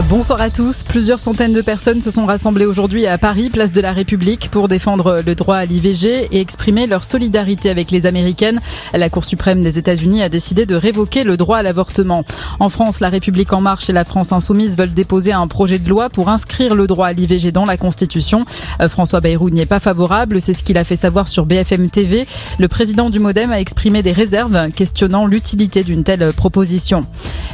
Bonsoir à tous. Plusieurs centaines de personnes se sont rassemblées aujourd'hui à Paris, place de la République, pour défendre le droit à l'IVG et exprimer leur solidarité avec les Américaines. La Cour suprême des États-Unis a décidé de révoquer le droit à l'avortement. En France, la République en marche et la France insoumise veulent déposer un projet de loi pour inscrire le droit à l'IVG dans la Constitution. Euh, François Bayrou n'y est pas favorable, c'est ce qu'il a fait savoir sur BFM TV. Le président du Modem a exprimé des réserves questionnant l'utilité d'une telle proposition.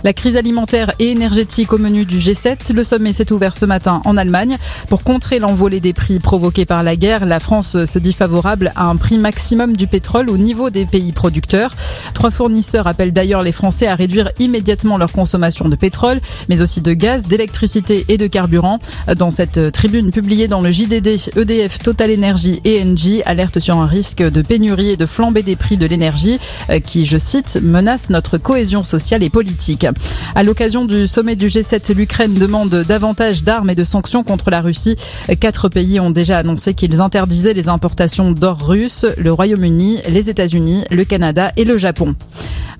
La crise alimentaire et énergétique au menu du G7. Le sommet s'est ouvert ce matin en Allemagne. Pour contrer l'envolée des prix provoqués par la guerre, la France se dit favorable à un prix maximum du pétrole au niveau des pays producteurs. Trois fournisseurs appellent d'ailleurs les Français à réduire immédiatement leur consommation de pétrole, mais aussi de gaz, d'électricité et de carburant. Dans cette tribune publiée dans le JDD, EDF, Total Energy et Engie alertent sur un risque de pénurie et de flambée des prix de l'énergie euh, qui, je cite, menace notre cohésion sociale et politique. À l'occasion du sommet du G7, l'Ukraine demande davantage d'armes et de sanctions contre la Russie. Quatre pays ont déjà annoncé qu'ils interdisaient les importations d'or russe, le Royaume-Uni, les États-Unis, le Canada et le Japon.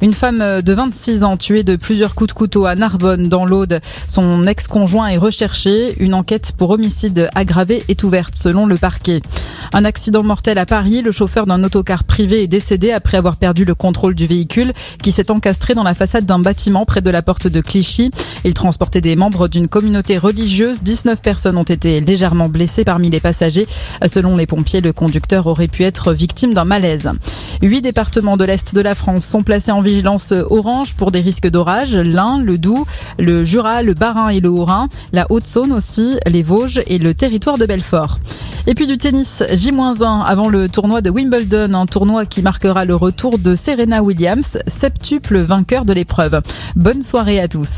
Une femme de 26 ans tuée de plusieurs coups de couteau à Narbonne dans l'Aude. Son ex-conjoint est recherché. Une enquête pour homicide aggravé est ouverte selon le parquet. Un accident mortel à Paris. Le chauffeur d'un autocar privé est décédé après avoir perdu le contrôle du véhicule qui s'est encastré dans la façade d'un bâtiment près de la porte de Clichy. Il transportait des membres d'une communauté religieuse. 19 personnes ont été légèrement blessées parmi les passagers. Selon les pompiers, le conducteur aurait pu être victime d'un malaise. Huit départements de l'Est de la France sont placés en vigilance orange pour des risques d'orage. L'Ain, le Doubs, le Jura, le Bas-Rhin et le Haut-Rhin, la Haute-Saône aussi, les Vosges et le territoire de Belfort. Et puis du tennis, J-1 avant le tournoi de Wimbledon, un tournoi qui marquera le retour de Serena Williams, septuple vainqueur de l'épreuve. Bonne soirée à tous.